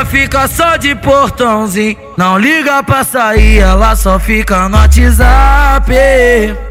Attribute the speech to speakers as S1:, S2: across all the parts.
S1: Ela fica só de portãozinho, não liga pra sair, ela só fica no WhatsApp.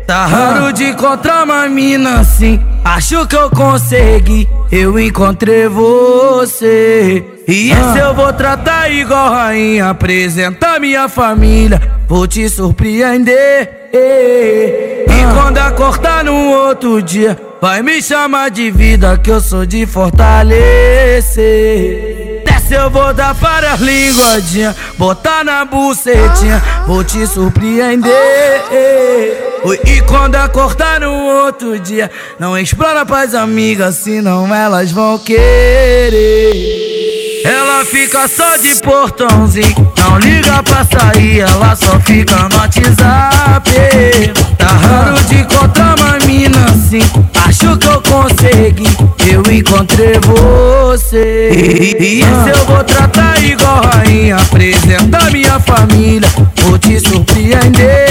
S1: Tá raro de encontrar uma mina assim, acho que eu consegui, eu encontrei você. E esse eu vou tratar igual rainha, apresentar minha família, vou te surpreender. E quando acordar no outro dia, vai me chamar de vida que eu sou de fortalecer. Desce eu vou dar para as linguadinhas, botar na bucetinha, vou te surpreender. E quando acordar no outro dia, não explora pras amigas, senão elas vão querer. Ela fica só de portãozinho, não liga pra sair, ela só fica no WhatsApp. Tá raro de encontrar uma mina assim, acho que eu consegui, eu encontrei você. E esse eu vou tratar igual rainha, apresentar minha família, vou te surpreender.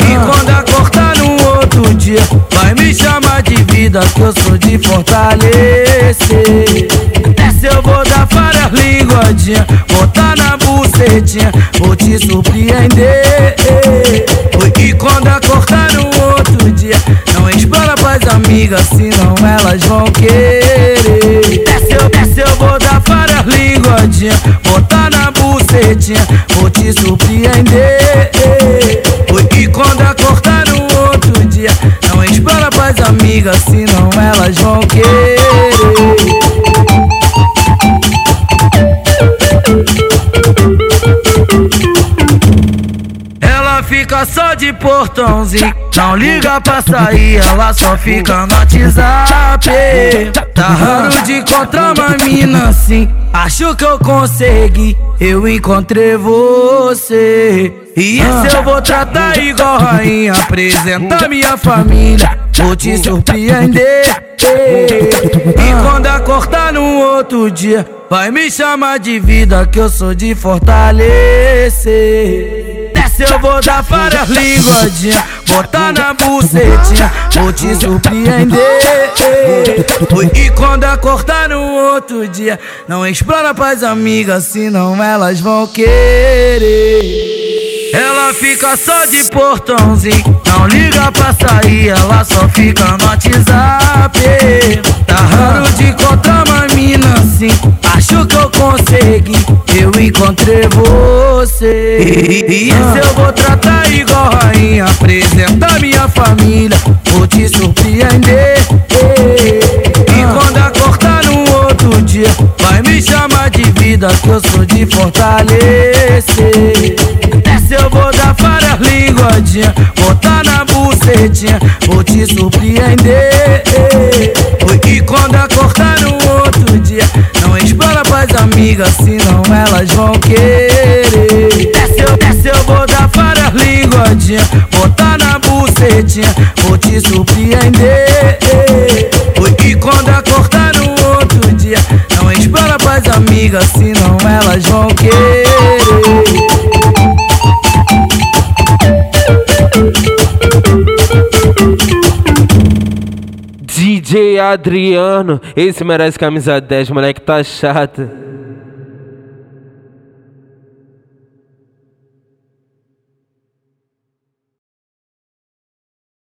S1: E quando acordar no outro dia, vai me chamar de vida, que eu sou de fortalecer eu vou dar várias linguadinhas, botar na bucetinha, vou te surpreender. Amigas, senão elas vão querer. Desce eu, desce eu vou dar várias linguadinhas, botar na bucetinha, vou te surpreender. E quando acordar no outro dia, não explora pras amigas, senão elas vão querer. Fica só de portãozinho. Não liga pra sair, ela só fica no WhatsApp. Tá raro de encontrar uma mina assim. Acho que eu consegui, eu encontrei você. E esse eu vou tratar igual rainha. Apresentar minha família, vou te surpreender. E quando acordar no outro dia, vai me chamar de vida que eu sou de fortalecer eu vou dar várias linguadinhas, botar na bucetinha, vou te surpreender. E quando acordar no outro dia, não explora pras amigas, senão elas vão querer. Ela fica só de portãozinho, não liga pra sair, ela só fica no WhatsApp. Tá raro de encontrar uma mina assim, acho que eu consegui, eu encontrei você. E esse eu vou tratar igual rainha, apresentar minha família, vou te surpreender. E quando acordar no outro dia, vai me chamar de vida, que eu sou de fortalecer eu vou dar várias linguadinhas, botar na bucetinha, vou te surpreender. E quando acordar no outro dia, não explora pras amigas, senão elas vão querer. Linguadinhas, botar na bucetinha, vou te surpreender. E quando acordar no outro dia, não explora pras amigas, senão elas vão querer.
S2: DJ Adriano, esse merece camisa 10, moleque tá chato.